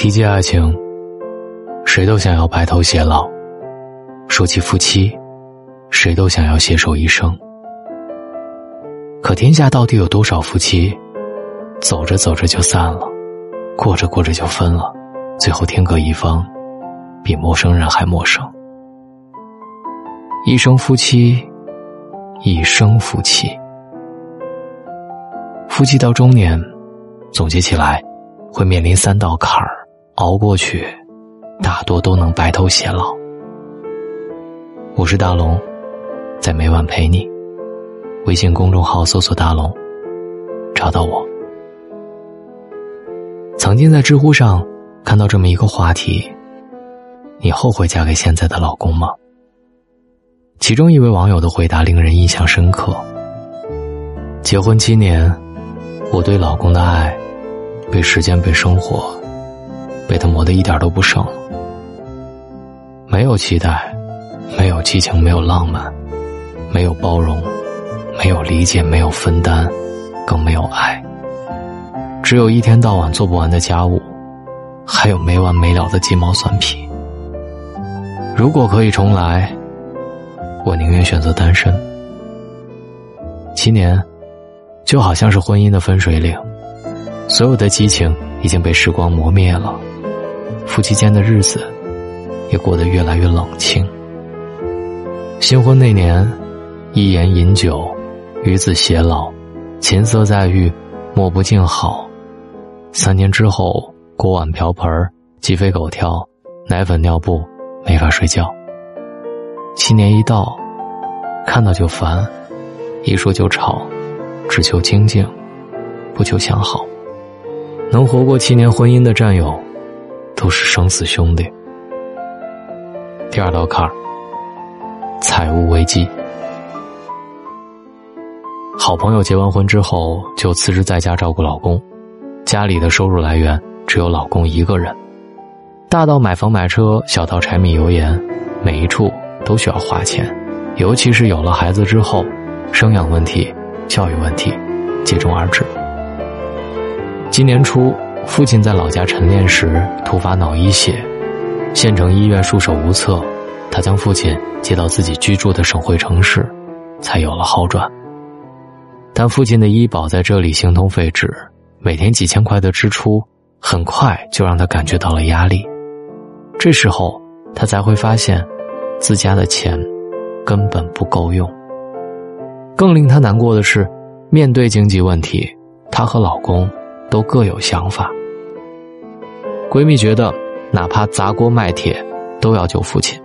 提及爱情，谁都想要白头偕老；说起夫妻，谁都想要携手一生。可天下到底有多少夫妻，走着走着就散了，过着过着就分了，最后天各一方，比陌生人还陌生。一生夫妻，一生夫妻，夫妻到中年，总结起来，会面临三道坎儿，熬过去，大多都能白头偕老。我是大龙，在每晚陪你。微信公众号搜索“大龙”，找到我。曾经在知乎上看到这么一个话题：你后悔嫁给现在的老公吗？其中一位网友的回答令人印象深刻。结婚七年，我对老公的爱，被时间、被生活，被他磨得一点都不剩。没有期待，没有激情，没有浪漫，没有包容。没有理解，没有分担，更没有爱。只有一天到晚做不完的家务，还有没完没了的鸡毛蒜皮。如果可以重来，我宁愿选择单身。七年，就好像是婚姻的分水岭，所有的激情已经被时光磨灭了，夫妻间的日子也过得越来越冷清。新婚那年，一言饮酒。与子偕老，琴瑟在御，莫不静好。三年之后，锅碗瓢盆鸡飞狗跳，奶粉尿布，没法睡觉。七年一到，看到就烦，一说就吵，只求清静，不求相好。能活过七年婚姻的战友，都是生死兄弟。第二道坎儿，财务危机。好朋友结完婚之后就辞职在家照顾老公，家里的收入来源只有老公一个人。大到买房买车，小到柴米油盐，每一处都需要花钱。尤其是有了孩子之后，生养问题、教育问题接踵而至。今年初，父亲在老家晨练时突发脑溢血，县城医院束手无策，他将父亲接到自己居住的省会城市，才有了好转。但父亲的医保在这里形同废纸，每天几千块的支出，很快就让他感觉到了压力。这时候，他才会发现，自家的钱根本不够用。更令他难过的是，面对经济问题，她和老公都各有想法。闺蜜觉得，哪怕砸锅卖铁都要救父亲，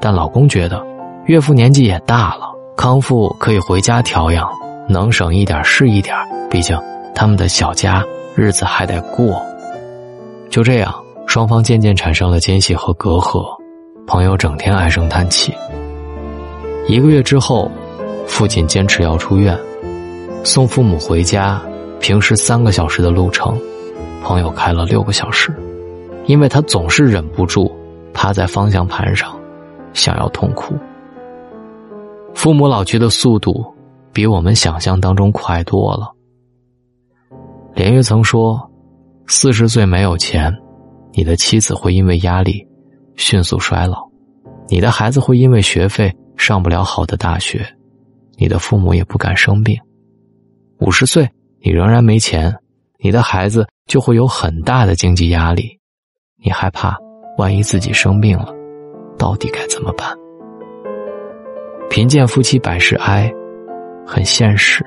但老公觉得，岳父年纪也大了，康复可以回家调养。能省一点是一点，毕竟他们的小家日子还得过。就这样，双方渐渐产生了间隙和隔阂，朋友整天唉声叹气。一个月之后，父亲坚持要出院，送父母回家，平时三个小时的路程，朋友开了六个小时，因为他总是忍不住趴在方向盘上，想要痛哭。父母老去的速度。比我们想象当中快多了。连岳曾说：“四十岁没有钱，你的妻子会因为压力迅速衰老，你的孩子会因为学费上不了好的大学，你的父母也不敢生病。五十岁你仍然没钱，你的孩子就会有很大的经济压力，你害怕万一自己生病了，到底该怎么办？贫贱夫妻百事哀。”很现实，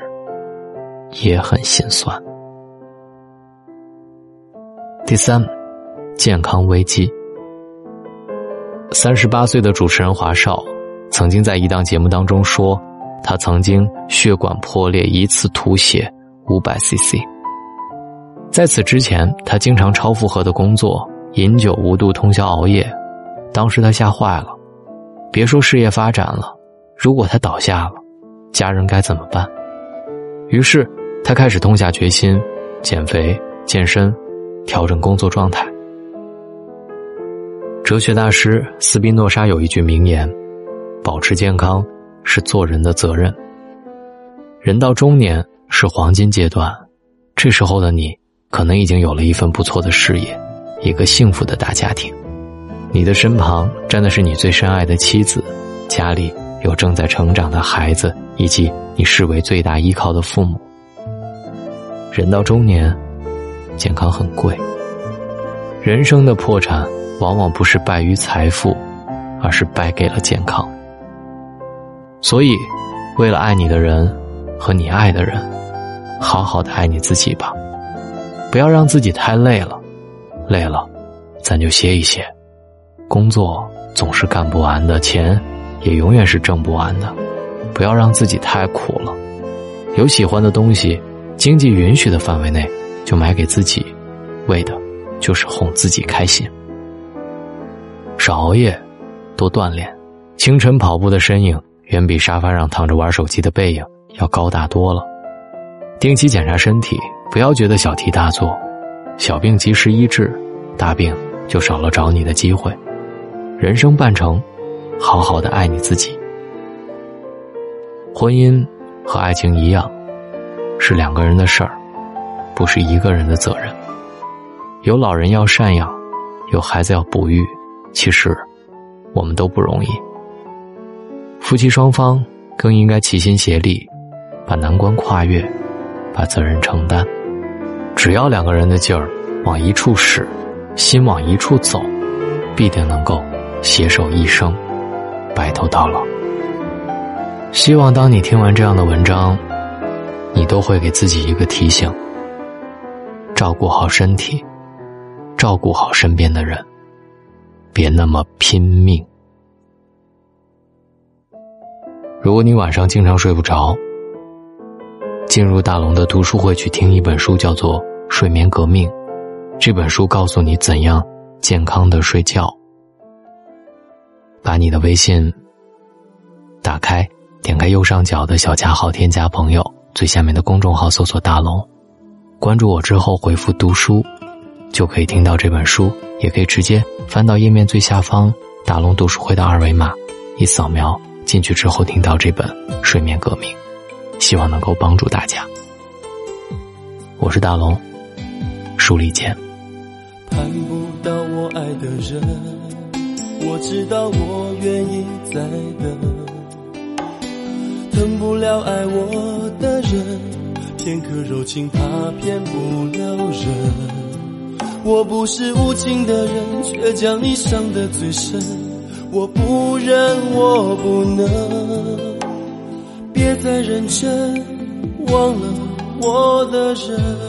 也很心酸。第三，健康危机。三十八岁的主持人华少，曾经在一档节目当中说，他曾经血管破裂，一次吐血五百 CC。在此之前，他经常超负荷的工作，饮酒无度，通宵熬夜。当时他吓坏了，别说事业发展了，如果他倒下了。家人该怎么办？于是，他开始痛下决心，减肥、健身，调整工作状态。哲学大师斯宾诺莎有一句名言：“保持健康是做人的责任。”人到中年是黄金阶段，这时候的你可能已经有了一份不错的事业，一个幸福的大家庭。你的身旁站的是你最深爱的妻子，家里有正在成长的孩子，以及你视为最大依靠的父母。人到中年，健康很贵。人生的破产，往往不是败于财富，而是败给了健康。所以，为了爱你的人和你爱的人，好好的爱你自己吧，不要让自己太累了。累了，咱就歇一歇。工作总是干不完的，钱也永远是挣不完的。不要让自己太苦了。有喜欢的东西。经济允许的范围内，就买给自己，为的就是哄自己开心。少熬夜，多锻炼。清晨跑步的身影，远比沙发上躺着玩手机的背影要高大多了。定期检查身体，不要觉得小题大做。小病及时医治，大病就少了找你的机会。人生半程，好好的爱你自己。婚姻和爱情一样。是两个人的事儿，不是一个人的责任。有老人要赡养，有孩子要哺育，其实我们都不容易。夫妻双方更应该齐心协力，把难关跨越，把责任承担。只要两个人的劲儿往一处使，心往一处走，必定能够携手一生，白头到老。希望当你听完这样的文章。你都会给自己一个提醒：照顾好身体，照顾好身边的人，别那么拼命。如果你晚上经常睡不着，进入大龙的读书会去听一本书，叫做《睡眠革命》。这本书告诉你怎样健康的睡觉。把你的微信打开，点开右上角的小加号，添加朋友。最下面的公众号搜索“大龙”，关注我之后回复“读书”，就可以听到这本书。也可以直接翻到页面最下方“大龙读书会”的二维码，一扫描进去之后听到这本《睡眠革命》，希望能够帮助大家。我是大龙，书里见。盼不到我爱的人，我知道我愿意再等。等不了爱我的人，片刻柔情怕骗不了人。我不是无情的人，却将你伤得最深。我不忍，我不能，别再认真，忘了我的人。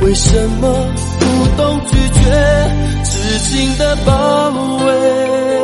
为什么不懂拒绝痴情的包围？